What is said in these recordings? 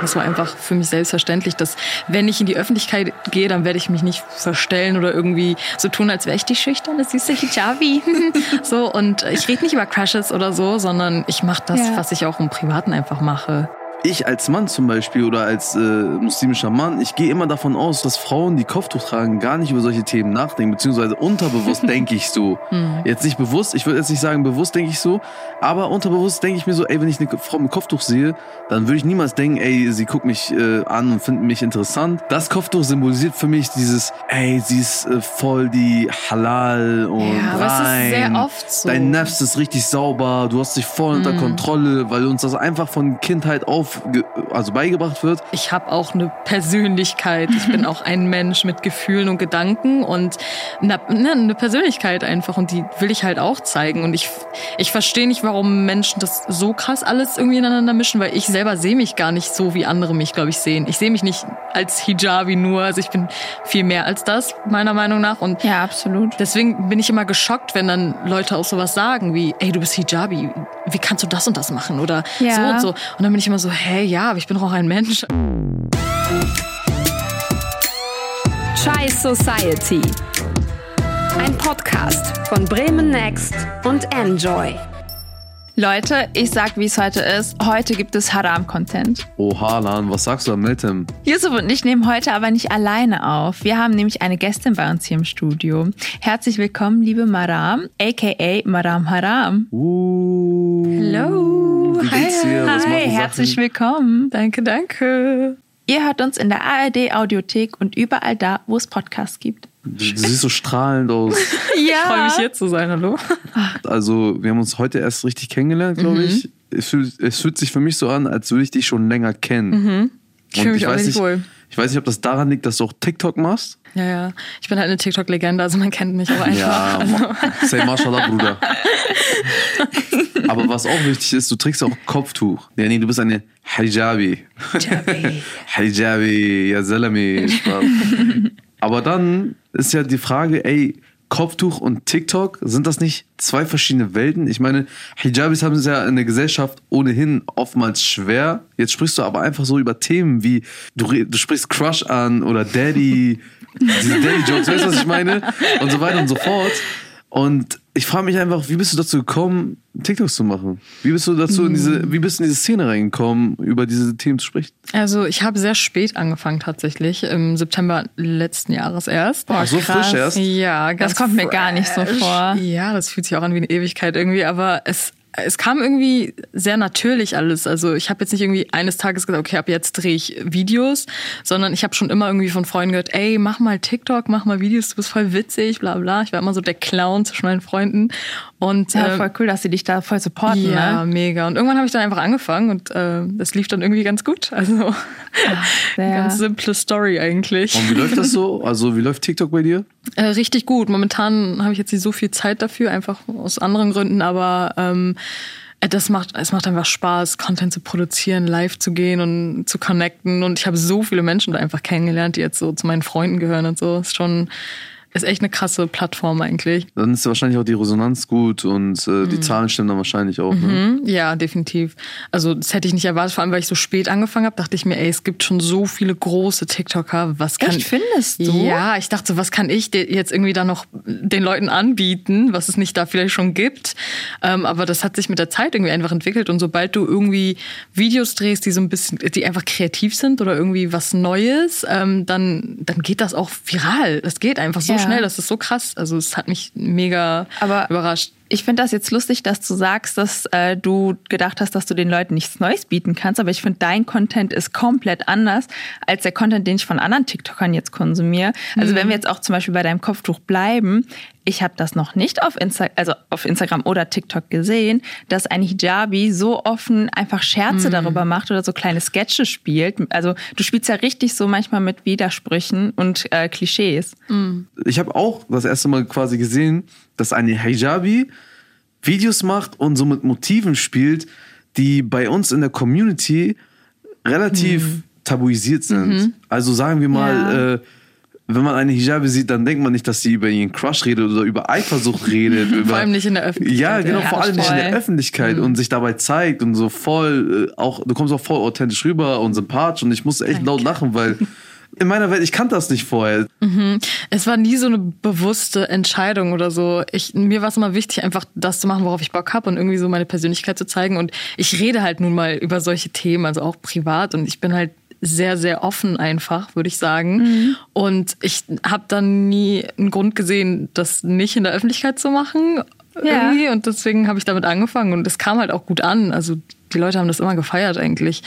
Das war einfach für mich selbstverständlich, dass wenn ich in die Öffentlichkeit gehe, dann werde ich mich nicht verstellen oder irgendwie so tun, als wäre ich die schüchterne, süße Hijabi. so, und ich rede nicht über Crushes oder so, sondern ich mache das, ja. was ich auch im Privaten einfach mache ich als Mann zum Beispiel oder als äh, muslimischer Mann, ich gehe immer davon aus, dass Frauen, die Kopftuch tragen, gar nicht über solche Themen nachdenken, beziehungsweise unterbewusst denke ich so. Hm. Jetzt nicht bewusst, ich würde jetzt nicht sagen bewusst denke ich so, aber unterbewusst denke ich mir so, ey, wenn ich eine Frau mit Kopftuch sehe, dann würde ich niemals denken, ey, sie guckt mich äh, an und findet mich interessant. Das Kopftuch symbolisiert für mich dieses, ey, sie ist äh, voll die Halal und ja, rein. Das ist sehr oft so. Dein Nefs ist richtig sauber, du hast dich voll unter hm. Kontrolle, weil uns das einfach von Kindheit auf, also beigebracht wird. Ich habe auch eine Persönlichkeit. Ich bin auch ein Mensch mit Gefühlen und Gedanken und eine, ne, eine Persönlichkeit einfach und die will ich halt auch zeigen. Und ich, ich verstehe nicht, warum Menschen das so krass alles irgendwie ineinander mischen, weil ich selber sehe mich gar nicht so, wie andere mich, glaube ich, sehen. Ich sehe mich nicht als Hijabi nur. Also ich bin viel mehr als das, meiner Meinung nach. Und ja, absolut. Deswegen bin ich immer geschockt, wenn dann Leute auch sowas sagen wie, ey, du bist Hijabi. Wie kannst du das und das machen? Oder ja. so und so. Und dann bin ich immer so, hä, ja, aber ich bin auch ein Mensch. Chai Society. Ein Podcast von Bremen Next und Enjoy. Leute, ich sag, wie es heute ist. Heute gibt es Haram-Content. Oha, Lan, was sagst du mit dem? Yusuf und ich nehmen heute aber nicht alleine auf. Wir haben nämlich eine Gästin bei uns hier im Studio. Herzlich willkommen, liebe Maram, aka Maram Haram. Uh. Hallo. Wie geht's dir? Hi, Hi herzlich willkommen. Danke, danke. Ihr hört uns in der ARD Audiothek und überall da, wo es Podcasts gibt. Du, siehst so strahlend aus. ja. Ich freue mich hier zu sein, hallo. Also, wir haben uns heute erst richtig kennengelernt, glaube mhm. ich. Es fühlt, es fühlt sich für mich so an, als würde ich dich schon länger kennen. Mhm. Ich fühle mich auch nicht wohl. Ich weiß nicht, ob das daran liegt, dass du auch TikTok machst. Ja, ja. Ich bin halt eine TikTok-Legende, also man kennt mich aber einfach. Ja, also. say mashallah, Bruder. aber was auch wichtig ist, du trägst auch Kopftuch. Ja, nee, du bist eine Hijabi. Hijabi. Hijabi, ja, Salami. Aber dann ist ja die Frage, ey, Kopftuch und TikTok, sind das nicht zwei verschiedene Welten? Ich meine, Hijabis haben es ja in der Gesellschaft ohnehin oftmals schwer. Jetzt sprichst du aber einfach so über Themen wie, du, du sprichst Crush an oder Daddy, diese Daddy-Jokes, weißt du, was ich meine? Und so weiter und so fort. Und ich frage mich einfach, wie bist du dazu gekommen, TikToks zu machen? Wie bist du dazu in diese, wie bist du in diese Szene reingekommen, über diese Themen zu sprechen? Also ich habe sehr spät angefangen tatsächlich, im September letzten Jahres erst. Boah, so krass. frisch erst? Ja, ganz Das kommt mir gar nicht so vor. Ja, das fühlt sich auch an wie eine Ewigkeit irgendwie, aber es es kam irgendwie sehr natürlich alles. Also ich habe jetzt nicht irgendwie eines Tages gesagt, okay, ab jetzt drehe ich Videos, sondern ich habe schon immer irgendwie von Freunden gehört, ey, mach mal TikTok, mach mal Videos, du bist voll witzig, bla bla. Ich war immer so der Clown zwischen meinen Freunden. Und, ja, ähm, voll cool, dass sie dich da voll supporten. Ja, ne? mega. Und irgendwann habe ich dann einfach angefangen und äh, das lief dann irgendwie ganz gut. Also Ach, ganz simple Story eigentlich. Und wie läuft das so? Also wie läuft TikTok bei dir? Äh, richtig gut. Momentan habe ich jetzt nicht so viel Zeit dafür, einfach aus anderen Gründen, aber ähm, äh, das macht, es macht einfach Spaß, Content zu produzieren, live zu gehen und zu connecten. Und ich habe so viele Menschen da einfach kennengelernt, die jetzt so zu meinen Freunden gehören und so. Ist schon ist echt eine krasse Plattform eigentlich. Dann ist wahrscheinlich auch die Resonanz gut und äh, die mhm. Zahlen stimmen dann wahrscheinlich auch. Ne? Mhm. Ja, definitiv. Also das hätte ich nicht erwartet, vor allem weil ich so spät angefangen habe, dachte ich mir, ey, es gibt schon so viele große TikToker. Was kann Echt, findest du? Ja, ich dachte so, was kann ich jetzt irgendwie da noch den Leuten anbieten, was es nicht da vielleicht schon gibt. Ähm, aber das hat sich mit der Zeit irgendwie einfach entwickelt und sobald du irgendwie Videos drehst, die so ein bisschen, die einfach kreativ sind oder irgendwie was Neues, ähm, dann dann geht das auch viral. Das geht einfach so ja schnell, das ist so krass. Also es hat mich mega Aber überrascht. Ich finde das jetzt lustig, dass du sagst, dass äh, du gedacht hast, dass du den Leuten nichts Neues bieten kannst. Aber ich finde, dein Content ist komplett anders als der Content, den ich von anderen TikTokern jetzt konsumiere. Also mhm. wenn wir jetzt auch zum Beispiel bei deinem Kopftuch bleiben, ich habe das noch nicht auf, Insta also auf Instagram oder TikTok gesehen, dass ein Hijabi so offen einfach Scherze mhm. darüber macht oder so kleine Sketche spielt. Also du spielst ja richtig so manchmal mit Widersprüchen und äh, Klischees. Mhm. Ich habe auch das erste Mal quasi gesehen, dass eine Hijabi Videos macht und so mit Motiven spielt, die bei uns in der Community relativ mhm. tabuisiert sind. Mhm. Also sagen wir mal, ja. äh, wenn man eine Hijabi sieht, dann denkt man nicht, dass sie über ihren Crush redet oder über Eifersucht redet. über, Vor allem nicht in der Öffentlichkeit. Ja, genau, ja, vor allem nicht in der voll. Öffentlichkeit und sich dabei zeigt und so voll, äh, auch, du kommst auch voll authentisch rüber und sympathisch und ich musste echt laut lachen, weil in meiner Welt, ich kannte das nicht vorher. Es war nie so eine bewusste Entscheidung oder so. Ich, mir war es immer wichtig, einfach das zu machen, worauf ich Bock habe und irgendwie so meine Persönlichkeit zu zeigen. Und ich rede halt nun mal über solche Themen, also auch privat. Und ich bin halt sehr, sehr offen einfach, würde ich sagen. Und ich habe dann nie einen Grund gesehen, das nicht in der Öffentlichkeit zu machen. Ja. Irgendwie. Und deswegen habe ich damit angefangen. Und es kam halt auch gut an. Also die Leute haben das immer gefeiert eigentlich.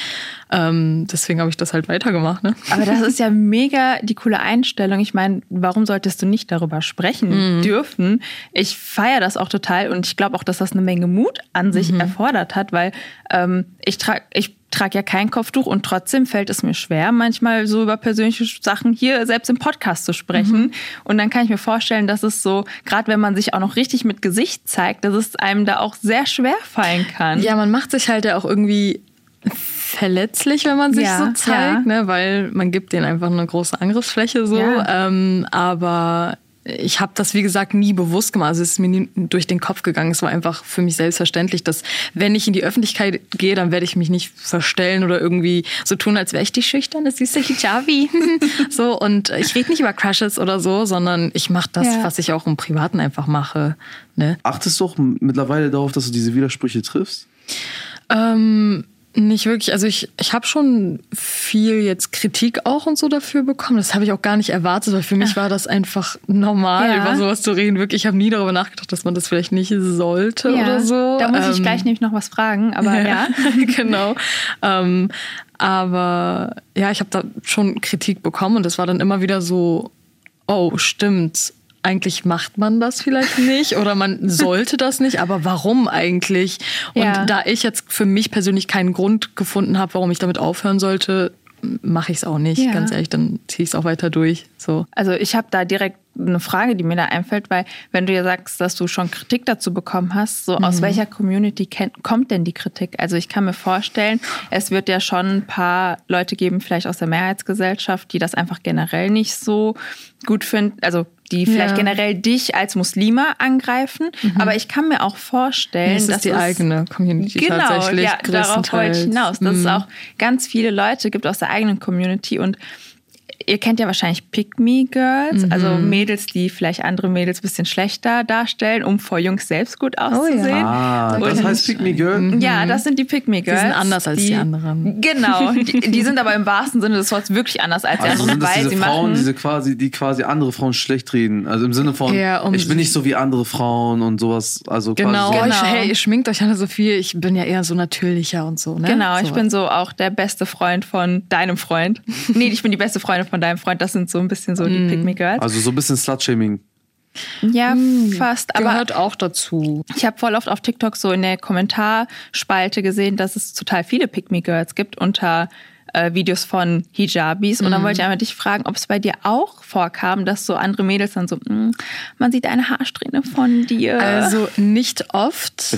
Ähm, deswegen habe ich das halt weitergemacht. Ne? Aber das ist ja mega die coole Einstellung. Ich meine, warum solltest du nicht darüber sprechen dürfen? Ich feiere das auch total und ich glaube auch, dass das eine Menge Mut an sich erfordert hat, weil ähm, ich trage ich trage ja kein Kopftuch und trotzdem fällt es mir schwer, manchmal so über persönliche Sachen hier selbst im Podcast zu sprechen. Und dann kann ich mir vorstellen, dass es so, gerade wenn man sich auch noch richtig mit Gesicht zeigt, dass es einem da auch sehr schwer fallen kann. Ja, man macht sich halt ja auch irgendwie verletzlich, wenn man sich Ja, so zeigt, ja. ne? weil man gibt denen einfach eine große Angriffsfläche so. Ja. Ähm, aber ich habe das, wie gesagt, nie bewusst gemacht. Also es ist mir nie durch den Kopf gegangen. Es war einfach für mich selbstverständlich, dass wenn ich in die Öffentlichkeit gehe, dann werde ich mich nicht verstellen oder irgendwie so tun, als wäre ich die schüchterne, süße Hijabi. so, und ich rede nicht über Crushes oder so, sondern ich mache das, Ja. was ich auch im Privaten einfach mache. Ne? Achtest du auch mittlerweile darauf, dass du diese Widersprüche triffst? Ähm, nicht wirklich. Also ich, ich habe schon viel jetzt Kritik auch und so dafür bekommen. Das habe ich auch gar nicht erwartet, weil für mich war das einfach normal, Ja. über sowas zu reden. Wirklich, ich habe nie darüber nachgedacht, dass man das vielleicht nicht sollte oder so. Da muss ich Ähm, gleich nämlich noch was fragen, aber ja. genau. Ähm, aber ja, ich habe da schon Kritik bekommen und es war dann immer wieder so, oh, stimmt. Eigentlich macht man das vielleicht nicht oder man sollte das nicht, aber warum eigentlich? Und Ja. da ich jetzt für mich persönlich keinen Grund gefunden habe, warum ich damit aufhören sollte, mache ich es auch nicht. Ja. Ganz ehrlich, dann ziehe ich es auch weiter durch. So. Also ich habe da direkt eine Frage, die mir da einfällt, weil wenn du ja sagst, dass du schon Kritik dazu bekommen hast, so aus welcher Community kennt, kommt denn die Kritik? Also ich kann mir vorstellen, es wird ja schon ein paar Leute geben, vielleicht aus der Mehrheitsgesellschaft, die das einfach generell nicht so gut finden, also die vielleicht Ja. generell dich als Muslima angreifen. Aber ich kann mir auch vorstellen, Es dass die es- eigene Community Genau, tatsächlich. ja, darauf wollte ich hinaus, dass es Mhm. auch ganz viele Leute gibt aus der eigenen Community und ihr kennt ja wahrscheinlich Pick-Me-Girls, also Mhm. Mädels, die vielleicht andere Mädels ein bisschen schlechter darstellen, um vor Jungs selbst gut auszusehen. Ah, das heißt Pick Me Girl? Ja, das sind die Pick-Me-Girls. Die sind anders als die anderen. Genau, die, die sind aber im wahrsten Sinne des Wortes wirklich anders als die Also anderen, sind das weil diese sie Frauen, machen... diese quasi, die quasi andere Frauen schlecht reden. Also im Sinne von, Ja, um- ich bin nicht so wie andere Frauen und sowas. Also Genau, quasi so. Genau. Ich, hey, ihr schminkt euch alle so viel. Ich bin ja eher so natürlicher und so. Ne? Genau, ich so. bin so auch der beste Freund von deinem Freund. Nee, ich bin die beste Freundin von deinem Freund. Das sind so ein bisschen so die Pick-Me-Girls. Also so ein bisschen Slut-Shaming. Ja, fast. Aber gehört auch dazu. ich habe voll oft auf TikTok so in der Kommentarspalte gesehen, dass es total viele Pick-Me-Girls gibt unter äh, Videos von Hijabis. Und dann wollte ich einmal dich fragen, ob es bei dir auch vorkam, dass so andere Mädels dann so, "Mm, man sieht eine Haarsträhne von dir. Also nicht oft.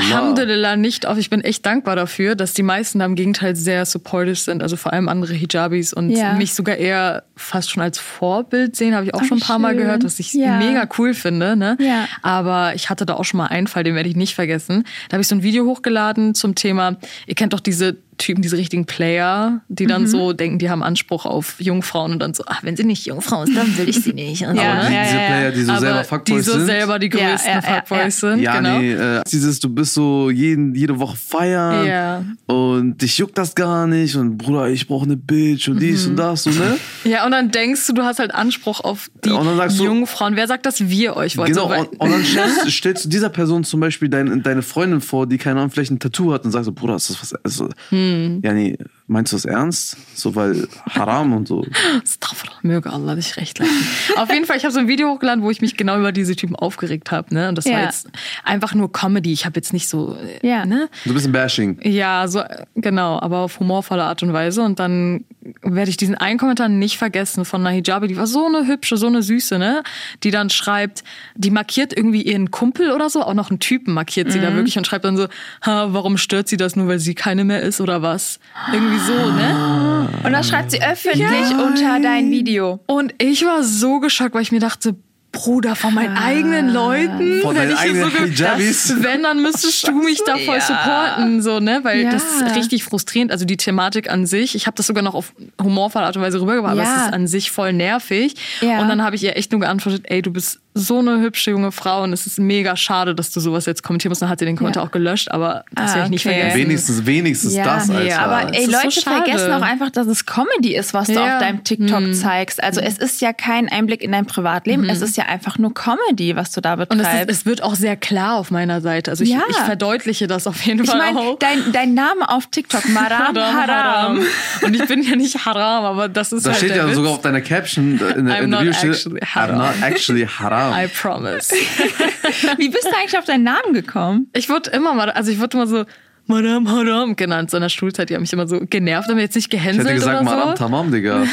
Alhamdulillah nicht oft. Ich bin echt dankbar dafür, dass die meisten da im Gegenteil sehr supportive sind. Also vor allem andere Hijabis und Ja. mich sogar eher fast schon als Vorbild sehen, habe ich auch Ach, schon ein paar Mal schön. gehört, was ich Ja. mega cool finde. Ne? Ja. Aber ich hatte da auch schon mal einen Fall, den werde ich nicht vergessen. Da habe ich so ein Video hochgeladen zum Thema, ihr kennt doch diese Typen, diese richtigen Player, die dann Mhm. so denken, die haben Anspruch auf Jungfrauen und dann so, ach, wenn sie nicht Jungfrau ist, dann will ich sie nicht. Und Ja, so, Die, ne? diese. Player, die so Aber selber die Fuckboys so sind. selber die größten ja, ja, Fuckboys ja. sind. ja, genau. nee, äh, dieses, du bist so jeden, jede Woche feiern Ja. und dich juckt das gar nicht und Bruder, ich brauche eine Bitch und dies Mhm. und das, so, ne? Ja, und dann denkst du, du hast halt Anspruch auf die Und dann sagst du- Jungfrauen. Wer sagt, dass wir euch wollen? Genau, So, und, und dann stellst, stellst du dieser Person zum Beispiel dein, deine Freundin vor, die keine Ahnung, vielleicht ein Tattoo hat und sagst so, Bruder, ist das was, also, Hm. Ja, nee, meinst du das ernst? So, weil Haram und so. Möge Allah dich recht lassen. Auf jeden Fall, ich habe so ein Video hochgeladen, wo ich mich genau über diese Typen aufgeregt habe. Ne? Und das war Ja. jetzt einfach nur Comedy. Ich habe jetzt nicht so, äh, Ja. ne? So ein bisschen Bashing. Ja, so äh, genau, aber auf humorvolle Art und Weise. Und dann werde ich diesen einen Kommentar nicht vergessen von einer Hijabi, die war so eine hübsche, so eine süße, ne? Die dann schreibt, die markiert irgendwie ihren Kumpel oder so, auch noch einen Typen markiert sie da wirklich und schreibt dann so, ha, warum stört sie das nur, weil sie keine mehr ist oder was? Irgendwie so, ne? Und das schreibt sie öffentlich unter dein Video. Und ich war so geschockt, weil ich mir dachte, Bruder, von meinen eigenen Leuten. Von wenn deinen ich hier eigenen ge- Hijabis. das- Wenn, dann müsstest du mich da voll Ja. supporten, so, ne? Weil Ja. das ist richtig frustrierend. Also die Thematik an sich, ich habe das sogar noch auf humorvolle Art und Weise rübergebracht, aber Ja. es ist an sich voll nervig. Ja. Und dann habe ich ihr echt nur geantwortet, ey, du bist so eine hübsche junge Frau und es ist mega schade, dass du sowas jetzt kommentieren musst. Dann hat sie den Kommentar Ja. auch gelöscht, aber das Ah, werde ich nicht okay. vergessen. Wenigstens, wenigstens Ja, das, Alter. aber ey, so Leute schade. vergessen auch einfach, dass es Comedy ist, was du Ja. Mhm. auf deinem TikTok zeigst. Also es ist ja kein Einblick in dein Privatleben, es ist ja einfach nur Comedy, was du da Und es, betreibst. ist, es wird auch sehr klar auf meiner Seite. Also ich, Ja. ich verdeutliche das auf jeden ich Fall meine, auch. dein, dein Name auf TikTok, Maram Haram. Und ich bin ja nicht haram, aber das ist Da halt steht der ja Witz. sogar auf deiner Caption in der, I'm in der Bio steht, actually I'm haram. not actually haram. I promise. Wie bist du eigentlich auf deinen Namen gekommen? Ich wurde immer mal, also ich wurde immer so Madame Haram genannt. So in der Schulzeit, die haben mich immer so genervt, haben jetzt nicht ich gehänselt hätte gesagt, oder Madame so. Tamam, Digga.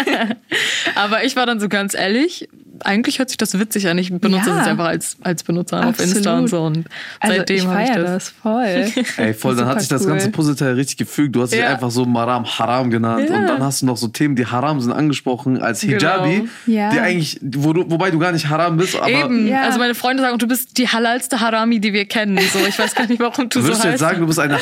Aber ich war dann so ganz ehrlich, eigentlich hört sich das witzig an. Ich benutze Ja. das jetzt einfach als, als Benutzer auf Insta und so. Und Also seitdem ich habe ich feiere das. das. voll. Ey, voll, dann hat sich das Super ganze cool. Puzzleteil richtig gefügt. Du hast dich Ja. einfach so Maram Haram genannt Ja. und dann hast du noch so Themen, die Haram sind, angesprochen als Hijabi, Genau. Ja. die eigentlich, wo du, wobei du gar nicht Haram bist, aber Eben. Ja. Also meine Freunde sagen, du bist die halalste Harami, die wir kennen. So, ich weiß gar nicht, warum du würdest so du jetzt heißt. sagen, du bist eine,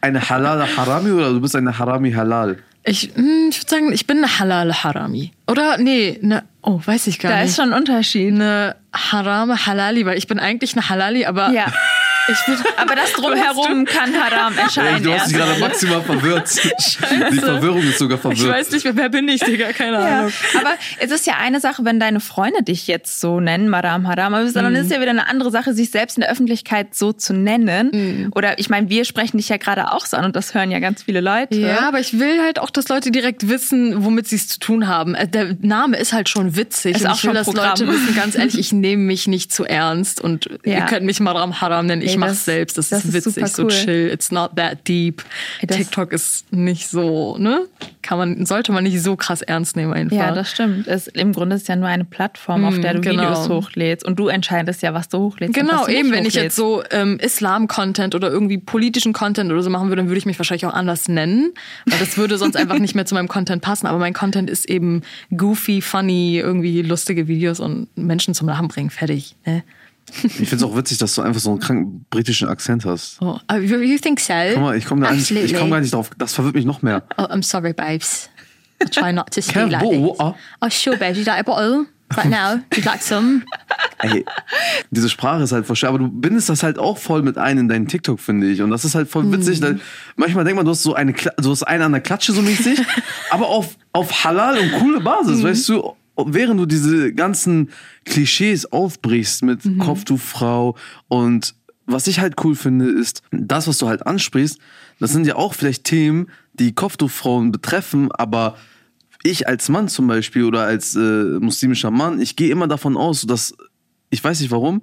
eine Halal Harami oder du bist eine Harami Halal? Ich, hm, ich würde sagen, ich bin eine halal Harami. Oder nee, ne, oh, weiß ich gar Da nicht. ist schon ein Unterschied. eine Harame Halali, weil ich bin eigentlich eine Halali, aber Ja. ich bin Aber das drumherum kann Haram Ey, erscheinen. du hast dich gerade maximal verwirrt. Die Verwirrung ist sogar ich verwirrt. weiß nicht wer bin ich, Digga, keine Ja. Ahnung. Aber es ist ja eine Sache, wenn deine Freunde dich jetzt so nennen, Madame Haram, aber Mhm. dann ist ja wieder eine andere Sache, sich selbst in der Öffentlichkeit so zu nennen. Mhm. Oder ich meine, wir sprechen dich ja gerade auch so an und das hören ja ganz viele Leute. Ja, aber ich will halt auch, dass Leute direkt wissen, womit sie es zu tun haben. Äh, Der Name ist halt schon witzig. Ist und auch ich will, schon dass. Leute wissen, ganz ehrlich, ich nehme mich nicht zu ernst und Ja. ihr könnt mich Maram Haram nennen. Ich Mach's das- selbst. Das, das ist ist witzig, cool. so chill. It's not that deep. Ey, TikTok ist nicht so, ne? Kann man, sollte man nicht so krass ernst nehmen einfach. Ja, das stimmt. Es, Im Grunde ist es ja nur eine Plattform, auf Mm, der du genau. Videos hochlädst und du entscheidest ja, was du hochlädst. Genau, eben, wenn ich jetzt hochlädst. so ähm, Islam-Content oder irgendwie politischen Content oder so machen würde, dann würde ich mich wahrscheinlich auch anders nennen. Weil das würde sonst einfach nicht mehr zu meinem Content passen. Aber mein Content ist eben goofy, funny, irgendwie lustige Videos und Menschen zum Lachen bringen. Fertig. Ne? Ich finde es auch witzig, dass du einfach so einen kranken britischen Akzent hast. Oh, uh, you, you think so? Guck mal, ich komme da eigentlich- ich komm gar nicht drauf. Das verwirrt mich noch mehr. Oh, I'm sorry, babes. I try not to speak like this. ah. Oh, sure, babes. You'd like a bottle? Right now? You'd like some? Ey, diese Sprache ist halt voll schwer, aber du bindest das halt auch voll mit ein in deinen TikTok, finde ich. Und das ist halt voll witzig. weil Manchmal denkt man, du hast so eine, Kla- du hast einen an der Klatsche so mäßig, aber auf, auf halal und coole Basis, weißt du? Während du diese ganzen Klischees aufbrichst mit Kopftuchfrau und was ich halt cool finde, ist, das, was du halt ansprichst, das sind ja auch vielleicht Themen, die Kopftuchfrauen betreffen, aber ich als Mann zum Beispiel oder als äh, muslimischer Mann, ich gehe immer davon aus, dass, ich weiß nicht warum,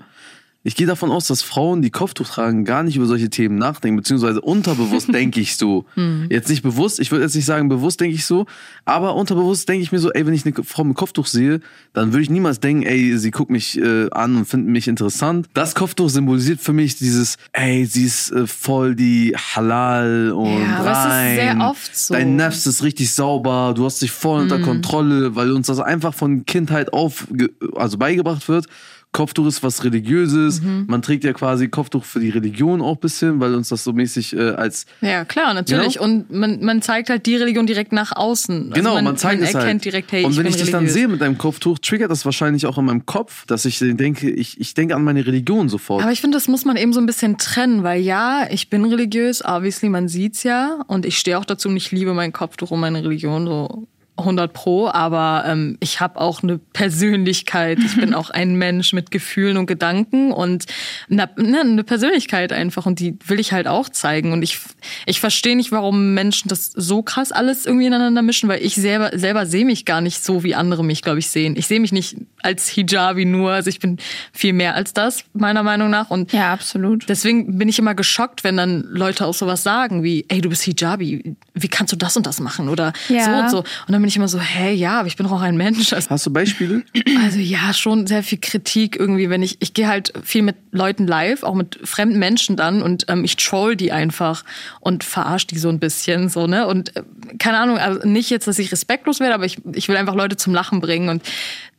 ich gehe davon aus, dass Frauen, die Kopftuch tragen, gar nicht über solche Themen nachdenken, beziehungsweise unterbewusst denke ich so. Jetzt nicht bewusst, ich würde jetzt nicht sagen bewusst denke ich so, aber unterbewusst denke ich mir so, ey, wenn ich eine Frau mit Kopftuch sehe, dann würde ich niemals denken, ey, sie guckt mich äh, an und findet mich interessant. Das Kopftuch symbolisiert für mich dieses, ey, sie ist äh, voll die Halal und Ja, aber es ist rein. sehr oft so. Dein Nefs ist richtig sauber, du hast dich voll unter Kontrolle, weil uns das einfach von Kindheit auf, also beigebracht wird. Kopftuch ist was Religiöses. Man trägt ja quasi Kopftuch für die Religion auch ein bisschen, weil uns das so mäßig äh, als Ja, klar, natürlich. Genau. Und man, man zeigt halt die Religion direkt nach außen. Also Genau, man, man, zeigt man es erkennt halt. direkt, hey, und ich wenn ich dich dann religiös. sehe mit deinem Kopftuch, triggert das wahrscheinlich auch in meinem Kopf, dass ich denke, ich, ich denke an meine Religion sofort. Aber ich finde, das muss man eben so ein bisschen trennen, weil ja, ich bin religiös, obviously, man sieht's ja. Und ich stehe auch dazu und ich liebe mein Kopftuch und meine Religion so 100 Pro, aber ähm, ich habe auch eine Persönlichkeit. Ich bin auch ein Mensch mit Gefühlen und Gedanken und eine, ne, eine Persönlichkeit einfach und die will ich halt auch zeigen. Und ich, ich verstehe nicht, warum Menschen das so krass alles irgendwie ineinander mischen, weil ich selber, selber sehe mich gar nicht so, wie andere mich, glaube ich, sehen. Ich sehe mich nicht als Hijabi nur, also ich bin viel mehr als das, meiner Meinung nach. Und Ja, absolut. Deswegen bin ich immer geschockt, wenn dann Leute auch sowas sagen wie, ey, du bist Hijabi, wie kannst du das und das machen? Oder Ja. so und so. Und dann bin ich immer so, hey, ja, aber ich bin doch auch ein Mensch. Also, Hast du Beispiele? also ja, schon sehr viel Kritik irgendwie, wenn ich, ich gehe halt viel mit Leuten live, auch mit fremden Menschen dann und ähm, ich troll die einfach und verarsche die so ein bisschen, so, ne? Und äh, keine Ahnung, also nicht jetzt, dass ich respektlos werde, aber ich, ich will einfach Leute zum Lachen bringen und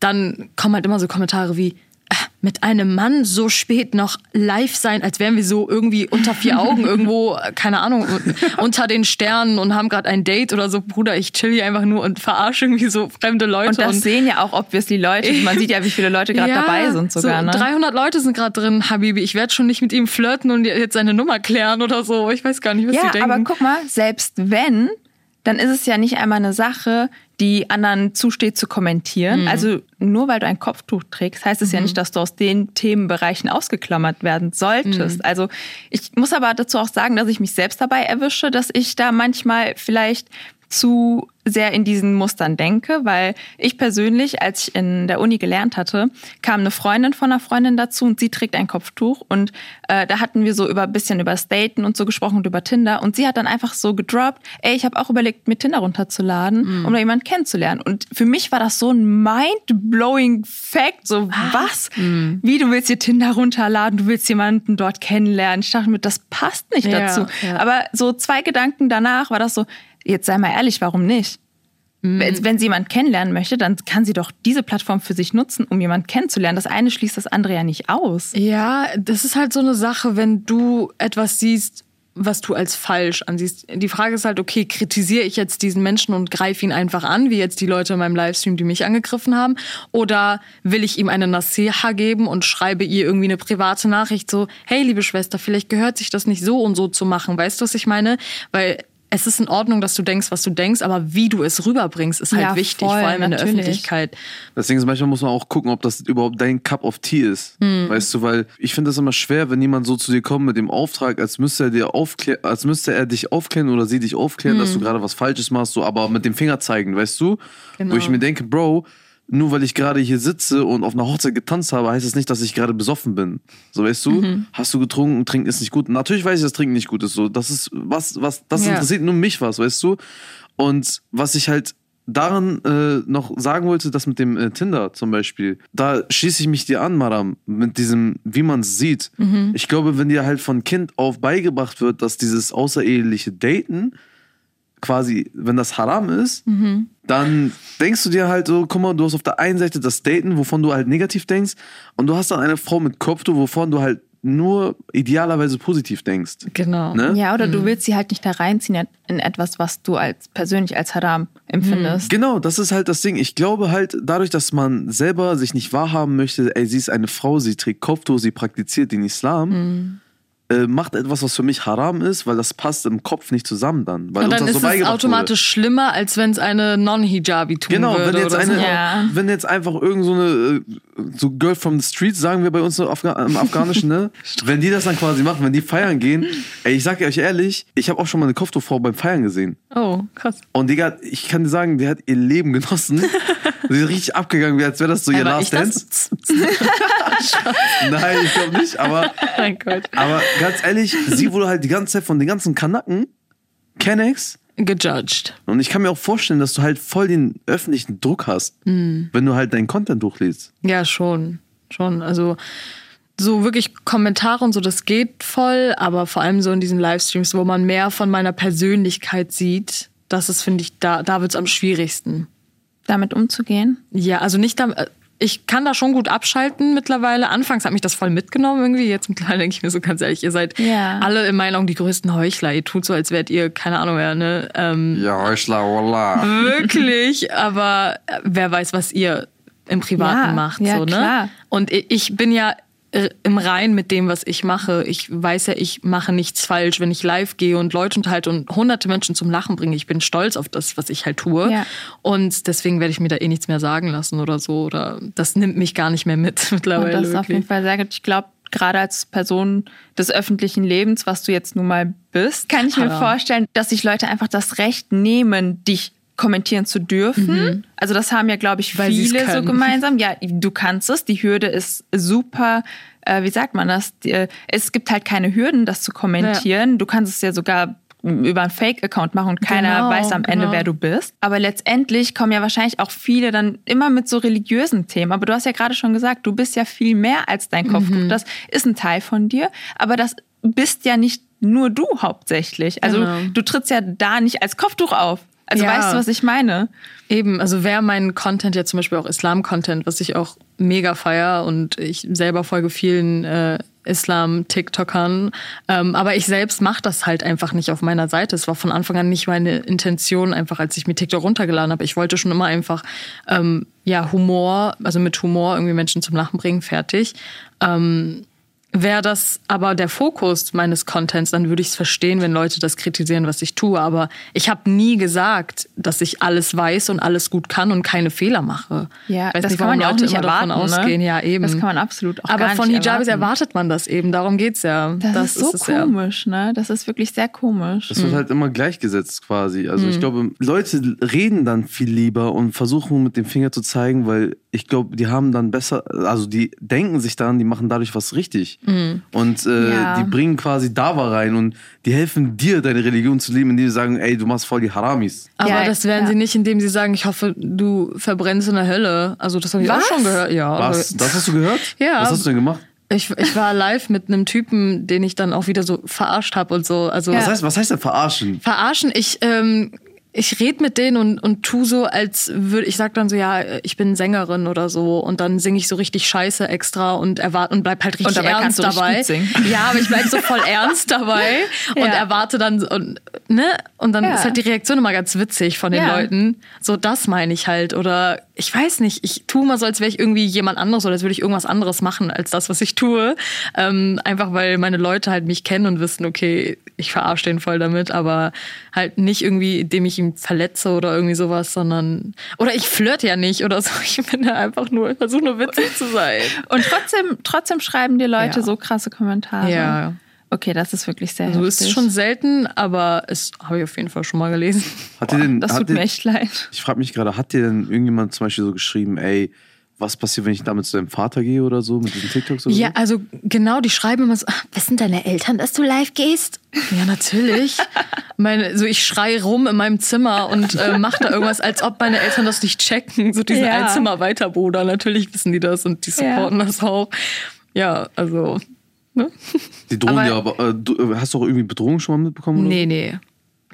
dann kommen halt immer so Kommentare wie, "Ah, mit einem Mann so spät noch live sein, als wären wir so irgendwie unter vier Augen irgendwo, keine Ahnung, unter den Sternen und haben gerade ein Date oder so. Bruder, ich chill hier einfach nur und verarsche irgendwie so fremde Leute. Und das sehen ja auch obviously Leute. Man sieht ja, wie viele Leute gerade dabei sind sogar. so ne? 300 Leute sind gerade drin, Habibi. Ich werde schon nicht mit ihm flirten und jetzt seine Nummer klären oder so. Ich weiß gar nicht, was Ja, die denken. aber guck mal, selbst wenn, dann ist es ja nicht einmal eine Sache, die anderen zusteht zu kommentieren. Also nur weil du ein Kopftuch trägst, heißt es ja nicht, dass du aus den Themenbereichen ausgeklammert werden solltest. Also ich muss aber dazu auch sagen, dass ich mich selbst dabei erwische, dass ich da manchmal vielleicht zu sehr in diesen Mustern denke, weil ich persönlich, als ich in der Uni gelernt hatte, kam eine Freundin von einer Freundin dazu und sie trägt ein Kopftuch und äh, da hatten wir so über ein bisschen über Daten und so gesprochen und über Tinder und sie hat dann einfach so gedroppt, ey, ich habe auch überlegt, mir Tinder runterzuladen, um da jemanden kennenzulernen und für mich war das so ein mind-blowing Fact, so was? Wie, du willst dir Tinder runterladen, du willst jemanden dort kennenlernen. Ich dachte mir, das passt nicht Ja, dazu. ja. Aber so zwei Gedanken danach war das so, jetzt sei mal ehrlich, warum nicht? Wenn wenn sie jemanden kennenlernen möchte, dann kann sie doch diese Plattform für sich nutzen, um jemanden kennenzulernen. Das eine schließt das andere ja nicht aus. Ja, das ist halt so eine Sache, wenn du etwas siehst, was du als falsch ansiehst. Die Frage ist halt, okay, kritisiere ich jetzt diesen Menschen und greife ihn einfach an, wie jetzt die Leute in meinem Livestream, die mich angegriffen haben? Oder will ich ihm eine Nasiha geben und schreibe ihr irgendwie eine private Nachricht so, hey, liebe Schwester, vielleicht gehört sich das nicht so und so zu machen. Weißt du, was ich meine? Weil es ist in Ordnung, dass du denkst, was du denkst, aber wie du es rüberbringst, ist halt Ja, wichtig, voll, vor allem in der natürlich. Öffentlichkeit. Deswegen ist manchmal muss man auch gucken, ob das überhaupt dein Cup of Tea ist. Hm. Weißt du, weil ich finde das immer schwer, wenn jemand so zu dir kommt mit dem Auftrag, als müsste er dir aufklären, als müsste er dich aufklären oder sie dich aufklären, dass du Hm. gerade was Falsches machst, so, aber mit dem Finger zeigen, weißt du? Genau. Wo ich mir denke, Bro, nur weil ich gerade hier sitze und auf einer Hochzeit getanzt habe, heißt das nicht, dass ich gerade besoffen bin. So, weißt du? Mhm. Hast du getrunken, trinken ist nicht gut. Natürlich weiß ich, dass trinken nicht gut ist. So, das ist was, was, das Ja. interessiert nur mich was, weißt du? Und was ich halt daran äh, noch sagen wollte, das mit dem äh, Tinder zum Beispiel, da schließe ich mich dir an, Maram, mit diesem, wie man es sieht. Ich glaube, wenn dir halt von Kind auf beigebracht wird, dass dieses außereheliche Daten quasi, wenn das haram ist, dann denkst du dir halt so, guck mal, du hast auf der einen Seite das Daten, wovon du halt negativ denkst, und du hast dann eine Frau mit Kopftuch, wovon du halt nur idealerweise positiv denkst. Genau. Ne? Ja, oder du willst sie halt nicht da reinziehen in etwas, was du als persönlich als Haram empfindest. Genau, das ist halt das Ding. Ich glaube halt, dadurch, dass man selber sich nicht wahrhaben möchte, ey, sie ist eine Frau, sie trägt Kopftuch, sie praktiziert den Islam, äh, macht etwas, was für mich haram ist, weil das passt im Kopf nicht zusammen dann. Weil Und uns dann das ist so es automatisch schlimmer, als wenn es eine Non-Hijabi tun Genau, würde. wenn jetzt, eine, so. Ja. wenn jetzt einfach irgend so eine äh, so Girl from the Streets, sagen wir bei uns im, Afga im Afghanischen, ne? wenn die das dann quasi machen, wenn die feiern gehen, ey, ich sag euch ehrlich, ich habe auch schon mal eine Kopftuchfrau beim Feiern gesehen. Oh, krass. Und Digga, ich kann dir sagen, die hat ihr Leben genossen. Sie ist richtig abgegangen, wie als wäre das so ihr Last Dance. Nein, ich glaube nicht, aber, mein Gott. aber ganz ehrlich, sie wurde halt die ganze Zeit von den ganzen Kanaken, Kennex, Gejudged. Und ich kann mir auch vorstellen, dass du halt voll den öffentlichen Druck hast, Mhm. wenn du halt deinen Content durchliest. Ja, schon. Schon. Also so wirklich Kommentare und so, das geht voll, aber vor allem so in diesen Livestreams, wo man mehr von meiner Persönlichkeit sieht, das ist, finde ich, da, da wird's am schwierigsten. Damit umzugehen. Ja, also nicht da, ich kann da schon gut abschalten mittlerweile. Anfangs hat mich das voll mitgenommen irgendwie. Jetzt mittlerweile denke ich mir so ganz ehrlich, ihr seid Ja. alle in meinen Augen die größten Heuchler. Ihr tut so, als wärt ihr, keine Ahnung wer, ne? Ähm, Ja, Heuchler, wallah. Wirklich, aber äh, wer weiß, was ihr im Privaten Ja, macht. ja, so, ne? klar. Und ich bin ja im Rein mit dem, was ich mache. Ich weiß ja, ich mache nichts falsch, wenn ich live gehe und Leute unterhalte und hunderte Menschen zum Lachen bringe. Ich bin stolz auf das, was ich halt tue. Ja. Und deswegen werde ich mir da eh nichts mehr sagen lassen oder so. Oder das nimmt mich gar nicht mehr mit mittlerweile. Und das ist auf jeden. Fall sehr gut. Ich glaube, gerade als Person des öffentlichen Lebens, was du jetzt nun mal bist, kann ich mir vorstellen, dass sich Leute einfach das Recht nehmen, dich kommentieren zu dürfen. Also das haben ja, glaube ich, Mhm. Weil viele so gemeinsam. Ja, du kannst es. Die Hürde ist super. Äh, wie sagt man das? Die, äh, es gibt halt keine Hürden, das zu kommentieren. Du kannst es ja sogar über einen Fake-Account machen und keiner Genau, weiß am Ende, genau. wer du bist. Aber letztendlich kommen ja wahrscheinlich auch viele dann immer mit so religiösen Themen. Aber du hast ja gerade schon gesagt, du bist ja viel mehr als dein Kopftuch. Mhm. Das ist ein Teil von dir. Aber das bist ja nicht nur du hauptsächlich. Also Genau. du trittst ja da nicht als Kopftuch auf. Also Ja. weißt du, was ich meine? Eben, also wer meinen Content ja zum Beispiel auch Islam-Content, was ich auch mega feier und ich selber folge vielen äh, Islam-TikTokern, ähm, aber ich selbst mache das halt einfach nicht auf meiner Seite. Es war von Anfang an nicht meine Intention, einfach als ich mir TikTok runtergeladen habe. Ich wollte schon immer einfach ähm, ja Humor, also mit Humor irgendwie Menschen zum Lachen bringen, fertig. Ähm, Wäre das aber der Fokus meines Contents, dann würde ich es verstehen, wenn Leute das kritisieren, was ich tue. Aber ich habe nie gesagt, dass ich alles weiß und alles gut kann und keine Fehler mache. Ja, Weiß das nicht, kann man ja auch Leute nicht immer erwarten. davon ausgehen. ne? Ja, eben. Das kann man absolut auch aber gar von nicht Hijabis erwarten. erwartet man das eben. Darum geht's ja. Das, ist so ja. komisch, ne? Das ist wirklich sehr komisch. Das wird halt immer gleichgesetzt quasi. Also ich glaube, Leute reden dann viel lieber und versuchen mit dem Finger zu zeigen, weil ich glaube, die haben dann besser, also die denken sich dann, die machen dadurch was richtig. Und äh, Ja. die bringen quasi Dava rein und die helfen dir, deine Religion zu leben, indem sie sagen, ey, du machst voll die Haramis. Aber Ja, das werden ja. sie nicht, indem sie sagen, ich hoffe, du verbrennst in der Hölle. Also das habe ich Was? auch schon gehört. Ja, Was? Das hast du gehört? Ja. Was hast du denn gemacht? Ich, ich war live mit einem Typen, den ich dann auch wieder so verarscht habe und so. Also Was heißt, was heißt denn verarschen? verarschen. Ich, ähm, ich red mit denen und, und tu so, als würde ich sag dann so, ja, ich bin Sängerin oder so und dann singe ich so richtig Scheiße extra und erwarte und bleib halt richtig dabei kannst ernst dabei. Ja, aber ich bleib so voll ernst dabei und Ja. erwarte dann und ne und dann Ja. ist halt die Reaktion immer ganz witzig von den Ja. Leuten. So das meine ich halt oder ich weiß nicht, ich tue mal so, als wäre ich irgendwie jemand anderes oder als würde ich irgendwas anderes machen als das, was ich tue. Ähm, einfach weil meine Leute halt mich kennen und wissen, okay, ich verarsche den voll damit, aber halt nicht irgendwie, indem ich ihn verletze oder irgendwie sowas, sondern oder ich flirt ja nicht oder so. Ich bin da einfach nur, ich versuche nur witzig zu sein. Und trotzdem, trotzdem schreiben dir Leute Ja. so krasse Kommentare. Ja. Okay, das ist wirklich sehr Also ist heftig. schon selten, aber es habe ich auf jeden Fall schon mal gelesen. Hat dir denn, das hat tut mir echt leid. Ich frage mich gerade, hat dir denn irgendjemand zum Beispiel so geschrieben, ey, was passiert, wenn ich damit zu deinem Vater gehe oder so, mit diesen TikToks oder Ja, so? also genau, die schreiben immer so, "Ah, wissen deine Eltern, dass du live gehst? Ja, natürlich. meine, so ich schrei rum in meinem Zimmer und äh, mache da irgendwas, als ob meine Eltern das nicht checken. So diese Ja. ein Zimmer weiter, Bruder. Natürlich wissen die das und die supporten das auch. Ja, also. Ne? Die drohen aber- dir aber, äh, du, äh, hast du auch irgendwie Bedrohung schon mal mitbekommen? Oder? Nee, nee.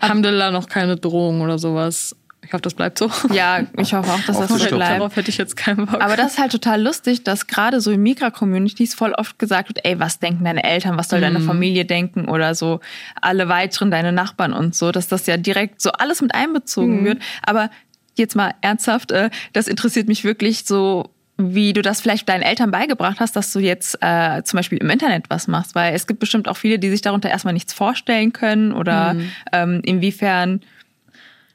Alhamdulillah noch keine Drohung oder sowas. Ich hoffe, das bleibt so. Ja, ich hoffe auch, dass das so bleibt. Darauf hätte ich jetzt keinen Bock. Aber das ist halt total lustig, dass gerade so in Migra-Communities voll oft gesagt wird, ey, was denken deine Eltern, was soll Mhm. deine Familie denken oder so alle weiteren, deine Nachbarn und so, dass das ja direkt so alles mit Mhm. einbezogen wird. Aber jetzt mal ernsthaft, äh, das interessiert mich wirklich so, wie du das vielleicht deinen Eltern beigebracht hast, dass du jetzt äh, zum Beispiel im Internet was machst, weil es gibt bestimmt auch viele, die sich darunter erstmal nichts vorstellen können oder Mhm. ähm, inwiefern.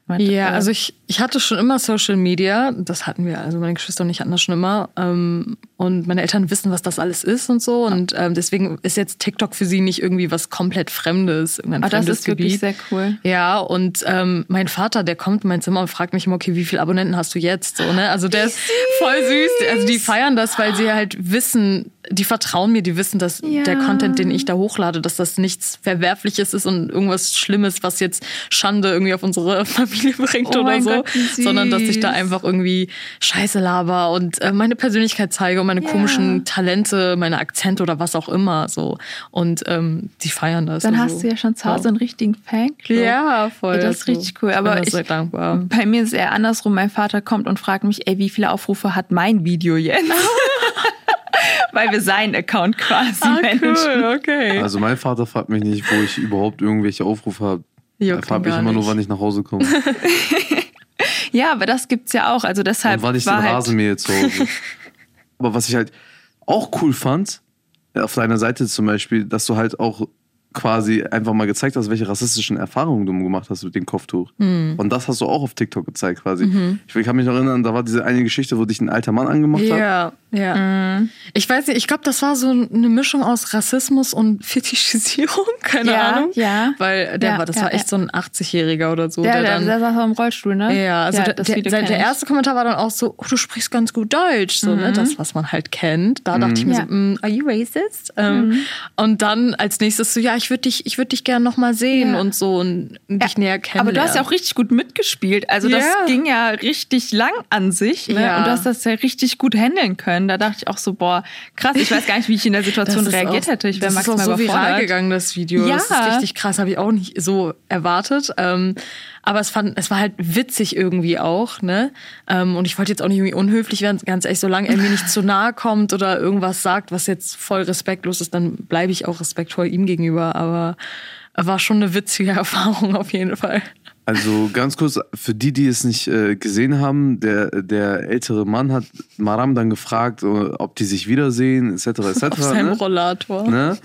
Ja, Äh, also ich, ich hatte schon immer Social Media. Das hatten wir, also meine Geschwister und ich hatten das schon immer. Ähm, und meine Eltern wissen, was das alles ist und so. Und ähm, deswegen ist jetzt TikTok für sie nicht irgendwie was komplett Fremdes, irgendein Aber das fremdes ist wirklich Gebiet. sehr cool. Ja, und ähm, mein Vater, der kommt in mein Zimmer und fragt mich immer, okay, wie viele Abonnenten hast du jetzt? So, ne? Also der ist voll süß. Also die feiern das, weil sie halt wissen, die vertrauen mir, die wissen, dass Ja. der Content, den ich da hochlade, dass das nichts Verwerfliches ist und irgendwas Schlimmes, was jetzt Schande irgendwie auf unsere Familie bringt Oh oder so. Gott, sondern dass ich da einfach irgendwie Scheiße laber und äh, meine Persönlichkeit zeige und meine Ja. komischen Talente, meine Akzente oder was auch immer. so Und ähm, die feiern das. Dann also, hast du ja schon zu Hause einen richtigen Fanclub. Ja, voll. Ja, das ist Also, richtig cool. Aber ich bin ich, sehr dankbar. bei mir ist es eher andersrum. Mein Vater kommt und fragt mich, ey, wie viele Aufrufe hat mein Video jetzt? Weil wir seinen Account quasi Ah, managen. cool, okay. Also mein Vater fragt mich nicht, wo ich überhaupt irgendwelche Aufrufe habe. Er fragt mich immer nur, nicht. wann ich nach Hause komme. Ja, aber das gibt's ja auch. Also deshalb und wann ich den war halt, Rasenmähe zu Hause. Aber was ich halt auch cool fand, auf deiner Seite zum Beispiel, dass du halt auch quasi einfach mal gezeigt hast, welche rassistischen Erfahrungen du gemacht hast mit dem Kopftuch. Mhm. Und das hast du auch auf TikTok gezeigt quasi. Ich kann mich noch erinnern, da war diese eine Geschichte, wo dich ein alter Mann angemacht hat. Ja, ja. Ich weiß nicht, ich glaube, das war so eine Mischung aus Rassismus und Fetischisierung, keine Ja, Ahnung. ja. Weil der Ja, war, das ja, war echt ja. so ein 80-Jähriger oder so. Der, der der, dann, der saß auch im Rollstuhl, ne? ja, also der, das der, der, erste Kommentar war dann auch so, oh, du sprichst ganz gut Deutsch, so, ne, das, was man halt kennt. Da dachte ich mir Ja. so, mm, are you racist? Ähm, und dann als nächstes so, ja, ich würde dich, ich würde dich gerne noch mal sehen Ja. und so und dich näher Aber kennenlernen. du hast ja auch richtig gut mitgespielt. Also das Ja. ging ja richtig lang an sich. Ne? Ja. Und du hast das ja richtig gut handeln können. Da dachte ich auch so, boah, krass. Ich weiß gar nicht, wie ich in der Situation reagiert auch, hätte. Ich wäre das ist auch maximal so viral überfordert. gegangen, das Video. Ja. Das ist richtig krass, habe ich auch nicht so erwartet. Ähm, aber es, fand, es war halt witzig irgendwie auch. Ne? Ähm, und ich wollte jetzt auch nicht irgendwie unhöflich werden. Ganz ehrlich, solange er mir nicht zu nahe kommt oder irgendwas sagt, was jetzt voll respektlos ist, dann bleibe ich auch respektvoll ihm gegenüber. Aber war schon eine witzige Erfahrung auf jeden Fall. Also ganz kurz, für die, die es nicht äh, gesehen haben, der, der ältere Mann hat Maram dann gefragt, äh, ob die sich wiedersehen, etc. etc. Auf seinem ne? Rollator. ne?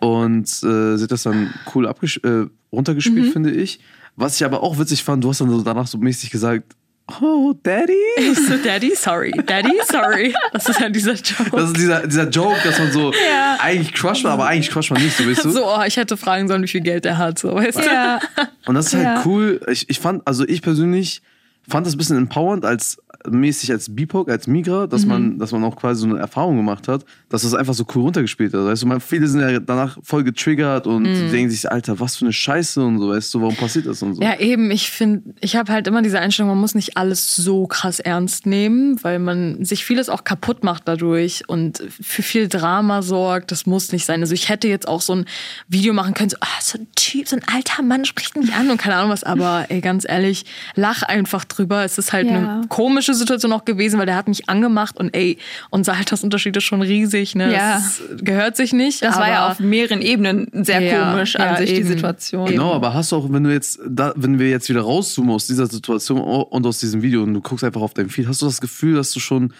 Und äh, sie hat das dann cool äh, runtergespielt, finde ich. Was ich aber auch witzig fand, du hast dann so danach so mäßig gesagt, oh, Daddy? So, Daddy, sorry. Daddy, sorry. Das ist ja dieser Joke. Das ist dieser, dieser Joke, dass man so eigentlich crusht man, aber eigentlich crusht man nicht, so weißt du? so, oh, ich hätte fragen sollen, wie viel Geld er hat. So, weißt du? Ja. Und das ist halt Ja. cool. Ich, ich fand, also ich persönlich fand das ein bisschen empowernd als mäßig als BIPOC, als Migra, dass man, dass man auch quasi so eine Erfahrung gemacht hat, dass das einfach so cool runtergespielt hat. Weißt du, man, viele sind ja danach voll getriggert und denken sich, Alter, was für eine Scheiße und so, weißt du, warum passiert das und so. Ja, eben. Ich finde, ich habe halt immer diese Einstellung, man muss nicht alles so krass ernst nehmen, weil man sich vieles auch kaputt macht dadurch und für viel Drama sorgt. Das muss nicht sein. Also ich hätte jetzt auch so ein Video machen können, so, ah, so ein Typ, so ein alter Mann spricht mich an und keine Ahnung was, aber ey, ganz ehrlich, lach einfach drüber. Es ist halt Ja. eine komische Situation auch gewesen, weil der hat mich angemacht und ey, unser Altersunterschied ist schon riesig, ne? Ja. Es gehört sich nicht. Das war ja auf mehreren Ebenen sehr Ja, komisch an ja, sich, die eben. Situation. Genau, aber hast du auch, wenn du jetzt, da, wenn wir jetzt wieder rauszoomen aus dieser Situation und aus diesem Video und du guckst einfach auf dein Feed, hast du das Gefühl, dass du schon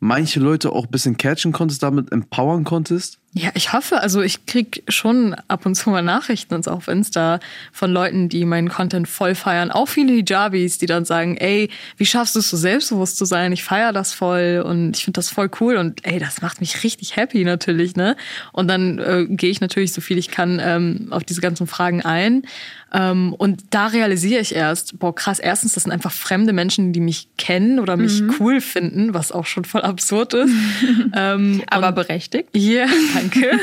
manche Leute auch ein bisschen catchen konntest, damit empowern konntest? Ja, ich hoffe, also ich krieg schon ab und zu mal Nachrichten und auf Insta von Leuten, die meinen Content voll feiern. Auch viele Hijabis, die dann sagen, ey, wie schaffst du es so selbstbewusst zu sein? Ich feier das voll und ich finde das voll cool und ey, das macht mich richtig happy natürlich, ne? Und dann äh, gehe ich natürlich so viel ich kann ähm, auf diese ganzen Fragen ein. Ähm, und da realisiere ich erst, boah, krass, erstens, das sind einfach fremde Menschen, die mich kennen oder mich cool finden, was auch schon voll absurd ist. ähm, Aber und- berechtigt. ja, danke.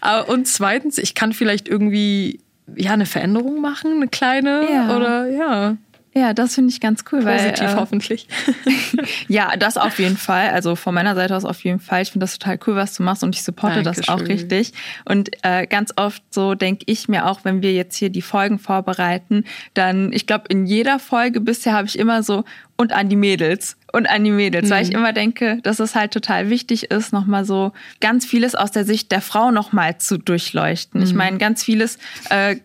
Aber- Und zweitens, ich kann vielleicht irgendwie ja eine Veränderung machen, eine kleine Ja. oder ja, Ja, das finde ich ganz cool, positiv weil äh, hoffentlich. ja, das auf jeden Fall. Also von meiner Seite aus auf jeden Fall. Ich finde das total cool, was du machst und ich supporte das auch Dankeschön. richtig. Und äh, ganz oft so denke ich mir auch, wenn wir jetzt hier die Folgen vorbereiten, dann, ich glaube, in jeder Folge bisher habe ich immer so und an die Mädels und an die Mädels, weil ich immer denke, dass es halt total wichtig ist, nochmal so ganz vieles aus der Sicht der Frau nochmal zu durchleuchten. Ich meine, ganz vieles äh,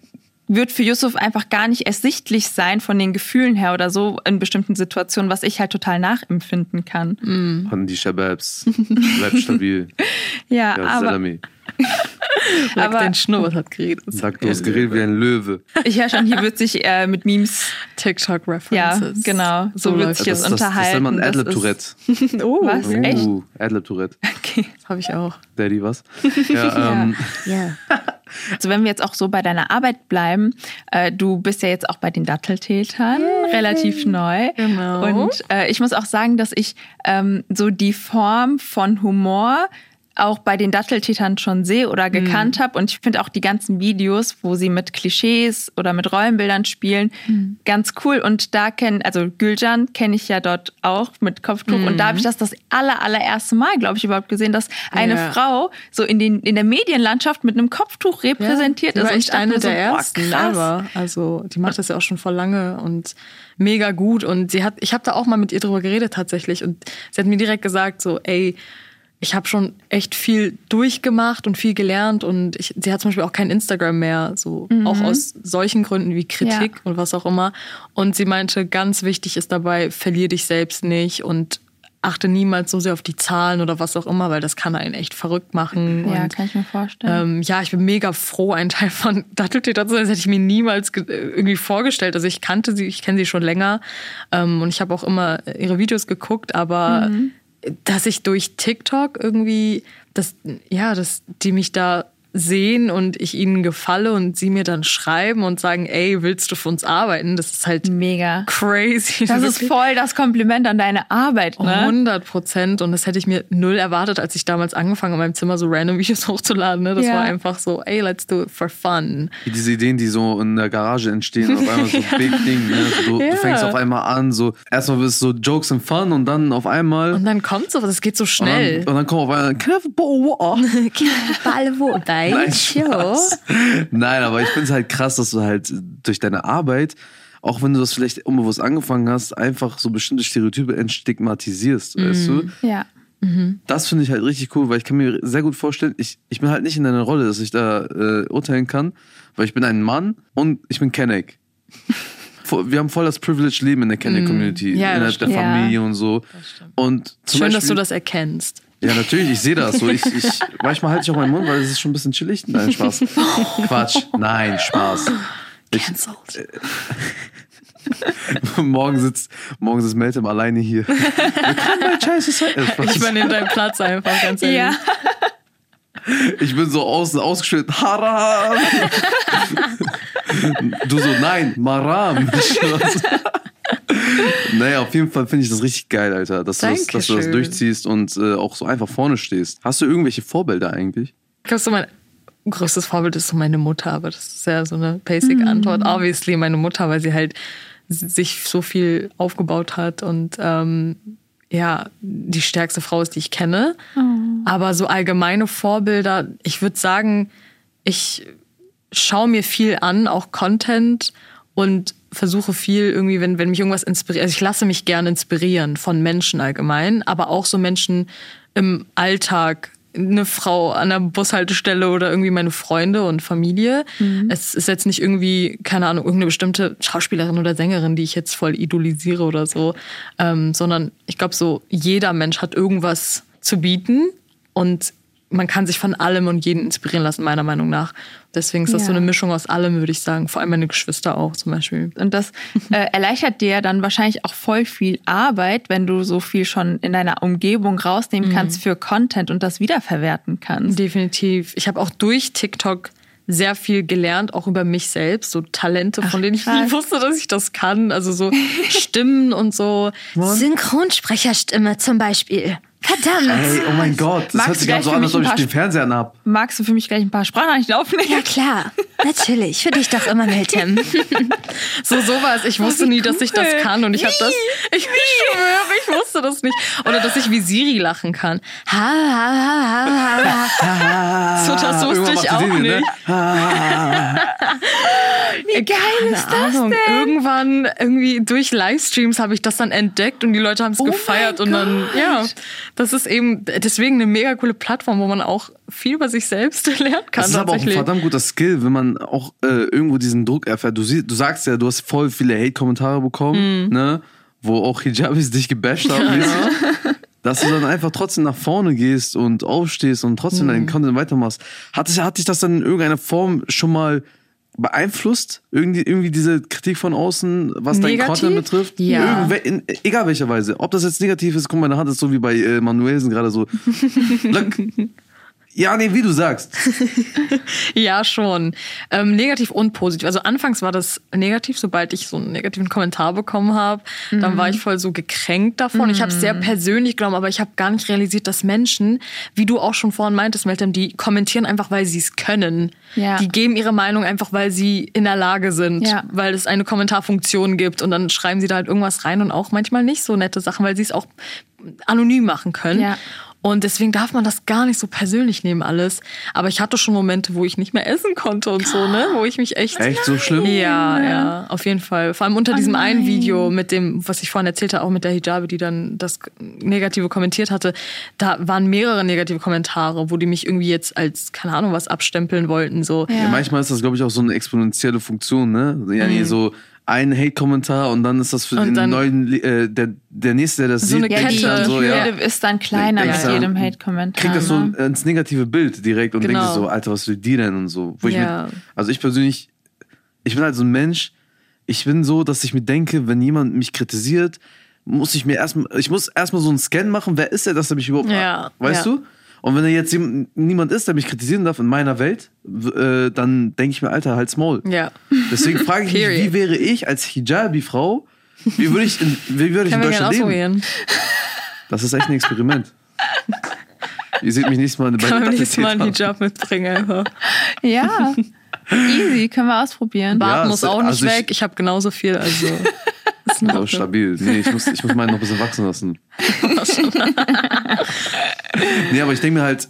wird für Yusuf einfach gar nicht ersichtlich sein von den Gefühlen her oder so in bestimmten Situationen, was ich halt total nachempfinden kann. An die Shababs. Bleib stabil. Ja, Ja, aber Salami. Aber- dein Schnurrbart hat geredet. Sag, du hast geredet wie ein Löwe. ich höre schon, hier wird sich äh, mit Memes, TikTok ja, References. genau, so, wird läuft sich Das, jetzt das, das unterhalten. nennt man Das Adlib ist- Tourette. Oh, Was? Echt? Uh, Adlib Tourette. Okay. Habe ich auch. Daddy, was? Ja, ähm, Ja. Also wenn wir jetzt auch so bei deiner Arbeit bleiben, äh, du bist ja jetzt auch bei den Datteltätern relativ neu. Genau. Und äh, ich muss auch sagen, dass ich ähm, so die Form von Humor auch bei den Datteltätern schon sehe oder gekannt habe. Und ich finde auch die ganzen Videos, wo sie mit Klischees oder mit Rollenbildern spielen, ganz cool. Und da kennen, also Gülcan kenne ich ja dort auch mit Kopftuch. Und da habe ich das das aller, allererste Mal, glaube ich, überhaupt gesehen, dass eine Ja. Frau so in, den, in der Medienlandschaft mit einem Kopftuch repräsentiert die ist. war Und ich echt dachte eine mir so, der boah, ersten krass. Also die macht das ja auch schon vor lange und mega gut. Und sie hat, ich habe da auch mal mit ihr drüber geredet tatsächlich. Und sie hat mir direkt gesagt so, ey, ich habe schon echt viel durchgemacht und viel gelernt und ich, sie hat zum Beispiel auch kein Instagram mehr, so auch aus solchen Gründen wie Kritik Ja. und was auch immer. Und sie meinte, ganz wichtig ist dabei, verlier dich selbst nicht und achte niemals so sehr auf die Zahlen oder was auch immer, weil das kann einen echt verrückt machen. Ja, und, kann ich mir vorstellen. ähm, ja, ich bin mega froh, ein Teil von Datteltäter zu sein. Das hätte ich mir niemals ge- irgendwie vorgestellt. Also ich kannte sie, ich kenne sie schon länger ähm, und ich habe auch immer ihre Videos geguckt, aber dass ich durch TikTok irgendwie, dass, ja, dass die mich da sehen und ich ihnen gefalle und sie mir dann schreiben und sagen, ey, willst du für uns arbeiten? Das ist halt Mega. crazy. Das ist voll das Kompliment an deine Arbeit, ne? 100 Prozent. Und das hätte ich mir null erwartet, als ich damals angefangen habe, in meinem Zimmer so random Videos hochzuladen. Ne? Das Ja. war einfach so, ey, let's do it for fun. Diese Ideen, die so in der Garage entstehen, auf einmal so big Ding. Ne? So, du, Ja. du fängst auf einmal an, so erstmal bist so Jokes and Fun und dann auf einmal. Und dann kommt sowas, es geht so und schnell. dann, und dann kommt auf einmal, can I have a bowl of water? Ball wo? Nein, Spaß. Nein, aber ich finde es halt krass, dass du halt durch deine Arbeit, auch wenn du das vielleicht unbewusst angefangen hast, einfach so bestimmte Stereotype entstigmatisierst, weißt du? Ja. Das finde ich halt richtig cool, weil ich kann mir sehr gut vorstellen, ich, ich bin halt nicht in deiner Rolle, dass ich da äh, urteilen kann, weil ich bin ein Mann und ich bin Kenneck. Wir haben voll das Privilege Leben in der Kenneck-Community, Ja, das innerhalb der. Familie und so. Und zum Schön, Beispiel, dass du das erkennst. Ja, natürlich, ich sehe das. So, ich, ich, manchmal halte ich auch meinen Mund, weil es ist schon ein bisschen chillig. Nein, Spaß. Quatsch. Nein, Spaß. Ich, Cancelled. morgen sitzt, morgen sitzt Meltem alleine hier. Scheiße. Äh. Ich übernehme deinen Platz einfach, ganz ehrlich. Ja. Ich bin so außen ausgeschüttet. Haram. Du so, nein, Maram. Naja, auf jeden Fall finde ich das richtig geil, Alter, dass du das, dass du das durchziehst und äh, auch so einfach vorne stehst. Hast du irgendwelche Vorbilder eigentlich? Ich glaube, so mein größtes Vorbild ist so meine Mutter, aber das ist ja so eine basic Antwort. Obviously meine Mutter, weil sie halt sich so viel aufgebaut hat und ähm, ja, die stärkste Frau ist, die ich kenne. Aber so allgemeine Vorbilder, ich würde sagen, ich schaue mir viel an, auch Content und versuche viel irgendwie, wenn, wenn mich irgendwas inspiriert, also ich lasse mich gerne inspirieren von Menschen allgemein, aber auch so Menschen im Alltag, eine Frau an der Bushaltestelle oder irgendwie meine Freunde und Familie. Es ist jetzt nicht irgendwie, keine Ahnung, irgendeine bestimmte Schauspielerin oder Sängerin, die ich jetzt voll idolisiere oder so, ähm, sondern ich glaube so, jeder Mensch hat irgendwas zu bieten und man kann sich von allem und jeden inspirieren lassen, meiner Meinung nach. Deswegen ist das so Ja. eine Mischung aus allem, würde ich sagen. Vor allem meine Geschwister auch zum Beispiel. Und das äh, erleichtert dir dann wahrscheinlich auch voll viel Arbeit, wenn du so viel schon in deiner Umgebung rausnehmen kannst für Content und das wiederverwerten kannst. Definitiv. Ich habe auch durch TikTok sehr viel gelernt, auch über mich selbst, so Talente, von denen ich nie krass. wusste, dass ich das kann. Also so Stimmen und so. Synchronsprecherstimme zum Beispiel. Verdammt. Ey, oh mein Gott, das Magst hört sich gerade so an, als ob ich den Fernseher anhab. Magst du für mich gleich ein paar Sprachnachrichten aufnehmen? Ja klar, natürlich. Für dich doch immer, Miltem. So sowas. Ich wusste nie, dass ich das cool. kann und ich habe das. Ich schwöre, ich wusste das nicht. Oder dass ich wie Siri lachen kann. Ha, ha, ha, ha, ha. So, das wusste ich auch die Serie, nicht. Ne? Wie geil ist das Ahnung. denn? Irgendwann irgendwie durch Livestreams habe ich das dann entdeckt und die Leute haben es gefeiert und dann ja, das ist eben deswegen eine mega coole Plattform, wo man auch viel über sich selbst lernen kann Das ist aber auch ein verdammt guter Skill, wenn man auch äh, irgendwo diesen Druck erfährt. Du, siehst, du sagst ja, du hast voll viele Hate-Kommentare bekommen, Mhm. ne? wo auch Hijabis dich gebasht haben. mäßig. Dass du dann einfach trotzdem nach vorne gehst und aufstehst und trotzdem Mhm. deinen Content weitermachst. Hat, es- hat dich das dann in irgendeiner Form schon mal beeinflusst? Irgendwie, irgendwie diese Kritik von außen, was dein Negativ? Content betrifft? Ja. Irgendwe in, egal welcher Weise. Ob das jetzt negativ ist, guck, meine Hand ist so wie bei äh, Manuelsen gerade so. Ja, nee, wie du sagst. Ja, schon. Ähm, negativ und positiv. Also anfangs war das negativ, sobald ich so einen negativen Kommentar bekommen habe. Dann war ich voll so gekränkt davon. Ich habe es sehr persönlich genommen, aber ich habe gar nicht realisiert, dass Menschen, wie du auch schon vorhin meintest, Meltem, die kommentieren einfach, weil sie es können. Ja. Die geben ihre Meinung einfach, weil sie in der Lage sind, Ja. weil es eine Kommentarfunktion gibt und dann schreiben sie da halt irgendwas rein und auch manchmal nicht so nette Sachen, weil sie es auch anonym machen können. Ja. Und deswegen darf man das gar nicht so persönlich nehmen alles. Aber ich hatte schon Momente, wo ich nicht mehr essen konnte und so, ne? Wo ich mich echt. Echt so schlimm? Ja, ja, auf jeden Fall. Vor allem unter diesem einen Video mit dem, was ich vorhin erzählt habe, auch mit der Hijabe, die dann das Negative kommentiert hatte. Da waren mehrere negative Kommentare, wo die mich irgendwie jetzt als, keine Ahnung, was abstempeln wollten. So. Ja, manchmal ist das, glaube ich, auch so eine exponentielle Funktion, ne? Ja, Mhm. nee, so ein Hate-Kommentar und dann ist das für Und den neuen, äh, der, der nächste, der das So sieht, eine denkt sich dann Kette. so, ja. Ist dann kleiner mit ja. jedem Hate-Kommentar. kriegt das so ne? ins negative Bild direkt und denkt Genau. sich so, Alter, was will die denn und so. Wo ich Ja. mir, also ich persönlich, ich bin halt so ein Mensch, ich bin so, dass ich mir denke, wenn jemand mich kritisiert, muss ich mir erstmal, ich muss erstmal so einen Scan machen, wer ist er, dass er mich überhaupt, Ja, weißt du? Und wenn da jetzt niemand ist, der mich kritisieren darf in meiner Welt, äh, dann denke ich mir, Alter, halt's Maul. Ja. Deswegen frage ich mich, wie wäre ich als Hijabi-Frau, wie würde ich in, wie würde ich in Deutschland leben? ausprobieren. Das ist echt ein Experiment. Ihr seht mich nächstes Mal bei Kann man der nächstes Mal einen. Hijab mitbringen einfach. Ja, easy, können wir ausprobieren. Bart Ja, muss auch nicht also ich- weg. Ich habe genauso viel, also ist in Ordnung. stabil. Nee, ich muss, ich muss meinen noch ein bisschen wachsen lassen. nee, aber ich denke mir halt,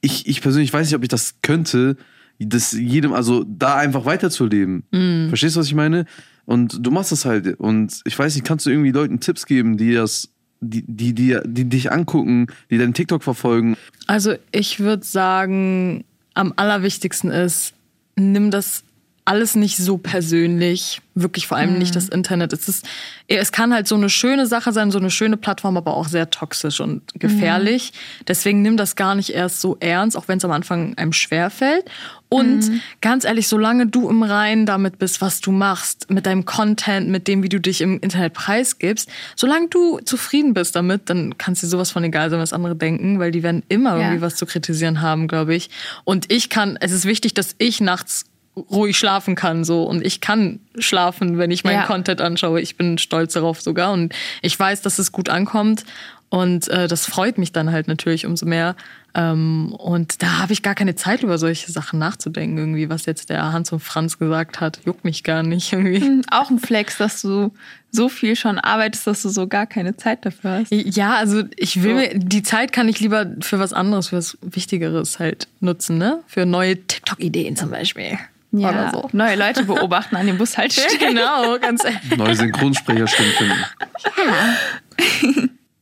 ich, ich persönlich weiß nicht, ob ich das könnte, das jedem, also da einfach weiterzuleben. Mhm. Verstehst du, was ich meine? Und du machst das halt. Und ich weiß nicht, kannst du irgendwie Leuten Tipps geben, die das, die, die, die, die dich angucken, die deinen TikTok verfolgen? Also ich würde sagen, am allerwichtigsten ist, nimm das alles nicht so persönlich, wirklich vor allem nicht das Internet. Es ist, es kann halt so eine schöne Sache sein, so eine schöne Plattform, aber auch sehr toxisch und gefährlich. Deswegen nimm das gar nicht erst so ernst, auch wenn es am Anfang einem schwer fällt. Und ganz ehrlich, solange du im Reinen damit bist, was du machst, mit deinem Content, mit dem, wie du dich im Internet preisgibst, solange du zufrieden bist damit, dann kannst dir sowas von egal sein, was andere denken, weil die werden immer Ja. irgendwie was zu kritisieren haben, glaube ich. Und ich kann, es ist wichtig, dass ich nachts ruhig schlafen kann so und ich kann schlafen, wenn ich meinen Ja. Content anschaue. Ich bin stolz darauf sogar und ich weiß, dass es gut ankommt und äh, das freut mich dann halt natürlich umso mehr. Ähm, und da habe ich gar keine Zeit über solche Sachen nachzudenken irgendwie, was jetzt der Hans und Franz gesagt hat, juckt mich gar nicht irgendwie. Auch ein Flex, dass du so viel schon arbeitest, dass du so gar keine Zeit dafür hast. Ja, also ich will mir, die Zeit kann ich lieber für was anderes, für was Wichtigeres halt nutzen, ne? Für neue TikTok-Ideen zum Beispiel. Ja, Oder so. neue Leute beobachten an den Ja, Bushaltestellen. genau, ganz ehrlich. Neue Synchronsprecherstimmen finden.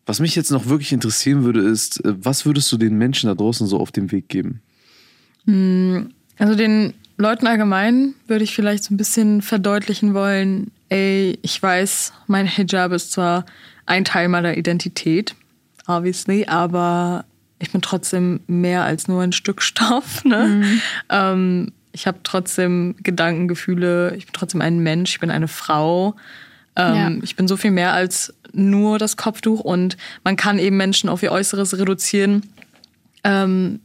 Was mich jetzt noch wirklich interessieren würde, ist, äh, was würdest du den Menschen da draußen so auf den Weg geben? Also den Leuten allgemein würde ich vielleicht so ein bisschen verdeutlichen wollen, ey, ich weiß, mein Hijab ist zwar ein Teil meiner Identität, obviously, aber ich bin trotzdem mehr als nur ein Stück Stoff. Ne? Ähm, ich habe trotzdem Gedanken, Gefühle, ich bin trotzdem ein Mensch, ich bin eine Frau. Ähm, Ja. Ich bin so viel mehr als nur das Kopftuch und man kann eben Menschen auf ihr Äußeres reduzieren. Ähm,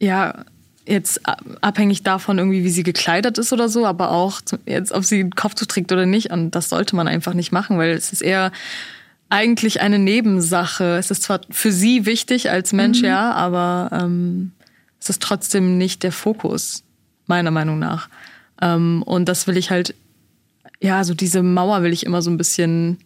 ja, jetzt abhängig davon irgendwie, wie sie gekleidet ist oder so, aber auch jetzt, ob sie ein Kopftuch trägt oder nicht. Und das sollte man einfach nicht machen, weil es ist eher eigentlich eine Nebensache. Es ist zwar für sie wichtig als Mensch, ja, aber ähm, es ist trotzdem nicht der Fokus, meiner Meinung nach. Ähm, und das will ich halt, ja, so diese Mauer will ich immer so ein bisschen,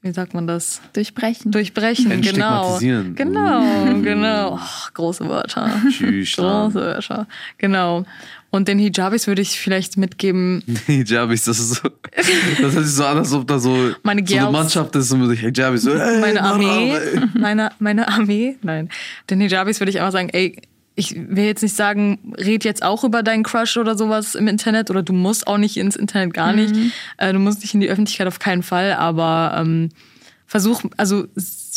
wie sagt man das? Durchbrechen. Durchbrechen, genau. Genau, genau. Oh, große Wörter. Tschüss. Große Wörter. Genau. Und den Hijabis würde ich vielleicht mitgeben, Hijabis, das ist so. Das hört sich so an, als ob da so, Meine so eine. Mannschaft ist und sich Hijabis so, ey, meine Armee, meine, meine Armee, nein. Den Hijabis würde ich einfach sagen, ey, ich will jetzt nicht sagen, red jetzt auch über deinen Crush oder sowas im Internet oder du musst auch nicht ins Internet, gar nicht. Äh, du musst nicht in die Öffentlichkeit auf keinen Fall, aber ähm, versuch, also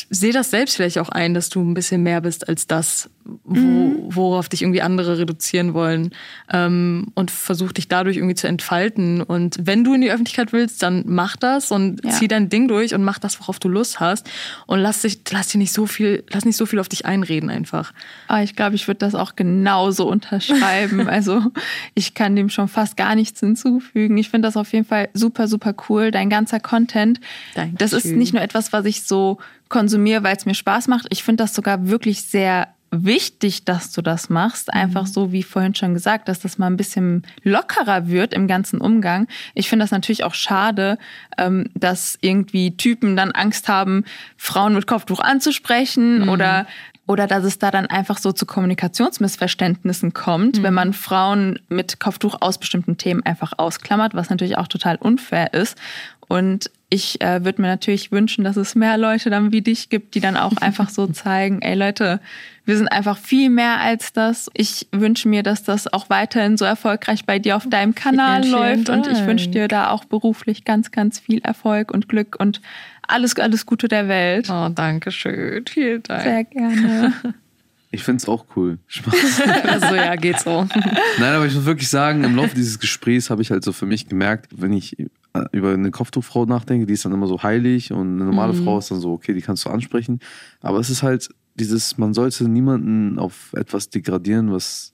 s- seh das selbst vielleicht auch ein, dass du ein bisschen mehr bist als das, wo, worauf dich irgendwie andere reduzieren wollen ähm, und versuch dich dadurch irgendwie zu entfalten. Und wenn du in die Öffentlichkeit willst, dann mach das und Ja. zieh dein Ding durch und mach das, worauf du Lust hast und lass dich, lass dir nicht so viel, lass nicht so viel auf dich einreden einfach. Ah, ich glaube, ich würde das auch genauso unterschreiben. also ich kann dem schon fast gar nichts hinzufügen. Ich finde das auf jeden Fall super, super cool. Dein ganzer Content. Dankeschön. Das ist nicht nur etwas, was ich so konsumiere, weil es mir Spaß macht. Ich finde das sogar wirklich sehr wichtig, dass du das machst. Einfach so, wie vorhin schon gesagt, dass das mal ein bisschen lockerer wird im ganzen Umgang. Ich finde das natürlich auch schade, ähm, dass irgendwie Typen dann Angst haben, Frauen mit Kopftuch anzusprechen oder oder dass es da dann einfach so zu Kommunikationsmissverständnissen kommt, wenn man Frauen mit Kopftuch aus bestimmten Themen einfach ausklammert, was natürlich auch total unfair ist. Und ich äh, würde mir natürlich wünschen, dass es mehr Leute dann wie dich gibt, die dann auch einfach so zeigen, ey Leute, wir sind einfach viel mehr als das. Ich wünsche mir, dass das auch weiterhin so erfolgreich bei dir auf deinem Kanal Vielen, vielen läuft. Und ich Dank. wünsche dir da auch beruflich ganz, ganz viel Erfolg und Glück und alles, alles Gute der Welt. Oh, danke schön. Vielen Dank. Sehr gerne. Ich finde es auch cool. Spaß. Also ja, geht so. Nein, aber ich muss wirklich sagen, im Laufe dieses Gesprächs habe ich halt so für mich gemerkt, wenn ich über eine Kopftuchfrau nachdenke, die ist dann immer so heilig und eine normale Frau ist dann so, okay, die kannst du ansprechen. Aber es ist halt dieses, man sollte niemanden auf etwas degradieren, was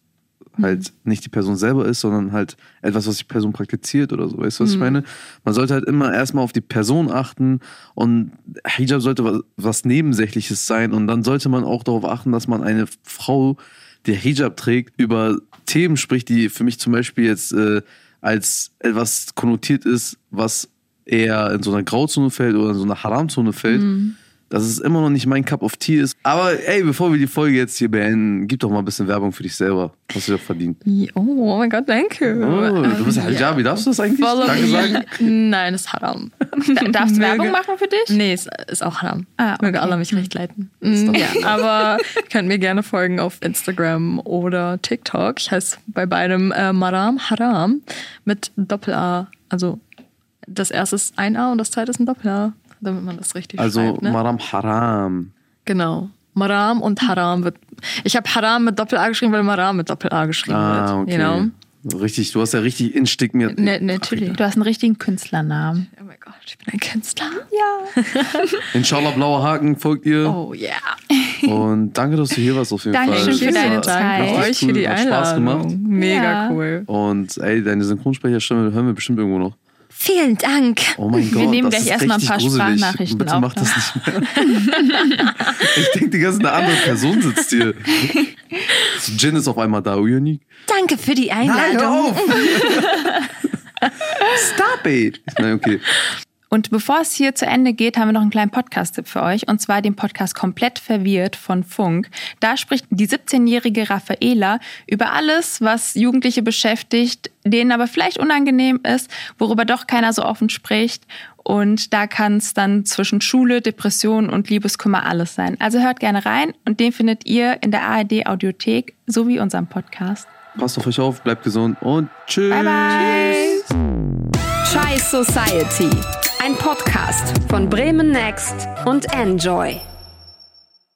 halt nicht die Person selber ist, sondern halt etwas, was die Person praktiziert oder so. Weißt du, was ich meine? Man sollte halt immer erstmal auf die Person achten und Hijab sollte was, was Nebensächliches sein und dann sollte man auch darauf achten, dass man eine Frau, die Hijab trägt, über Themen spricht, die für mich zum Beispiel jetzt äh, als etwas konnotiert ist, was eher in so einer Grauzone fällt oder in so einer Haramzone fällt. Dass es immer noch nicht mein Cup of Tea ist. Aber ey, bevor wir die Folge jetzt hier beenden, gib doch mal ein bisschen Werbung für dich selber. Hast du doch verdient. Oh, oh mein Gott, danke. Oh, du bist Hijabi, darfst du das eigentlich? Follow Danke me. sagen? Nein, ist haram. Da- Darfst du Werbung machen für dich? Nee, ist, ist auch haram. Ah, okay. Möge Allah mich recht leiten. Ja, aber könnt mir gerne folgen auf Instagram oder TikTok. Ich heiße bei beidem äh, Maram Haram mit Doppel-A. Also das erste ist ein A und das zweite ist ein Doppel-A, damit man das richtig Also schreibt. Ne? Maram Haram. Genau. Maram und Haram wird. Ich habe Haram mit Doppel-A geschrieben, weil Maram mit Doppel-A geschrieben Ah, wird. okay. You know? Richtig, du hast ja richtig instigmiert. Ne, natürlich. Du hast einen richtigen Künstlernamen. Oh mein Gott, ich bin ein Künstler. Ja. Inshallah, blauer Haken folgt ihr. Oh yeah. Und danke, dass du hier warst auf jeden Dankeschön Fall. für deine Zeit. Danke euch für die cool, hat Spaß gemacht. Einladung. Mega Ja. cool. Und ey, deine Synchronsprecherstimme hören wir bestimmt irgendwo noch. Vielen Dank. Oh mein Gott, nehmen das gleich ist erstmal ein richtig paar gruselig. Sprachnachrichten Bitte auf, mach das nicht mehr. ich denke, die ganze eine andere Person sitzt hier. Jin ist auf einmal da, Uyanik. Danke für die Nein, hör Einladung. auf! Stop it! Nein, okay. Und bevor es hier zu Ende geht, haben wir noch einen kleinen Podcast-Tipp für euch. Und zwar den Podcast Komplett Verwirrt von Funk. Da spricht die 17-jährige Raffaela über alles, was Jugendliche beschäftigt, denen aber vielleicht unangenehm ist, worüber doch keiner so offen spricht. Und da kann es dann zwischen Schule, Depression und Liebeskummer alles sein. Also hört gerne rein und den findet ihr in der ARD Audiothek sowie unserem Podcast. Passt auf euch auf, bleibt gesund und tschüss. Bye bye. Chai Society. Ein Podcast von Bremen Next und Enjoy.